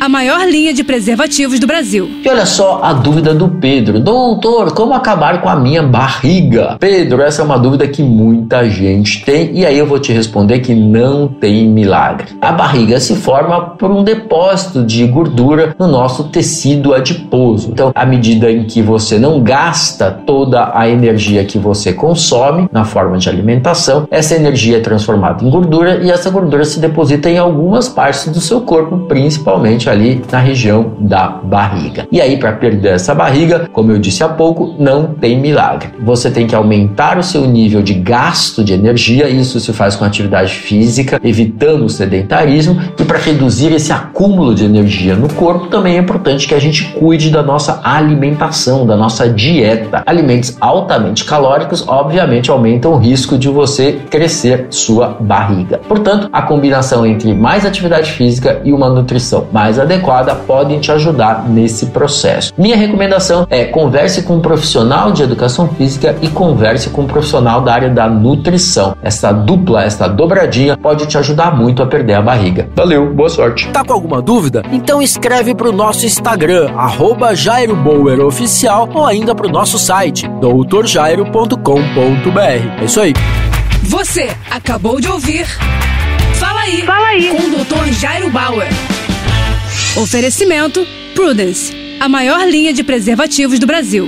a maior linha de preservativos do Brasil. E olha só a dúvida do Pedro. Doutor, como acabar com a minha barriga? Pedro, essa é uma dúvida que muita gente tem e aí eu vou te responder que não tem milagre. A barriga se forma por um depósito de gordura no nosso tecido adiposo. Então, à medida em que você não gasta toda a energia que você consome na forma de alimentação, essa energia é transformada em gordura e essa gordura se deposita em algumas partes do seu corpo, principalmente ali na região da barriga. E aí, para perder essa barriga, como eu disse há pouco, não tem milagre. Você tem que aumentar o seu nível de gasto de energia, isso se faz com atividade física, evitando o sedentarismo, e para reduzir esse acúmulo de energia no corpo, também é importante que a gente cuide da nossa alimentação, da nossa dieta. Alimentos altamente calóricos, obviamente, aumentam o risco de você crescer sua barriga. Portanto, a combinação entre mais atividade física e uma nutrição mais mais adequada podem te ajudar nesse processo. Minha recomendação é converse com um profissional de educação física e converse com um profissional da área da nutrição. Essa dupla, essa dobradinha pode te ajudar muito a perder a barriga. Valeu, boa sorte. Tá com alguma dúvida? Então escreve para o nosso Instagram, arroba Oficial, ou ainda para o nosso site, doutorjairo.com.br. É isso aí. Você acabou de ouvir Fala aí, Fala aí. com o Dr. Jairo Bauer. Oferecimento Prudence, a maior linha de preservativos do Brasil.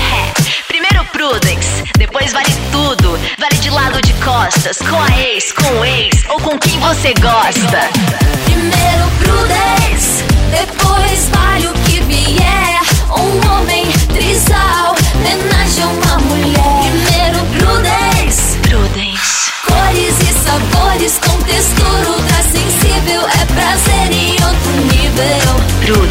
É, primeiro Prudence, depois vale tudo. Vale de lado de costas, com a ex, com o ex ou com quem você gosta. Primeiro Prudence, depois vale o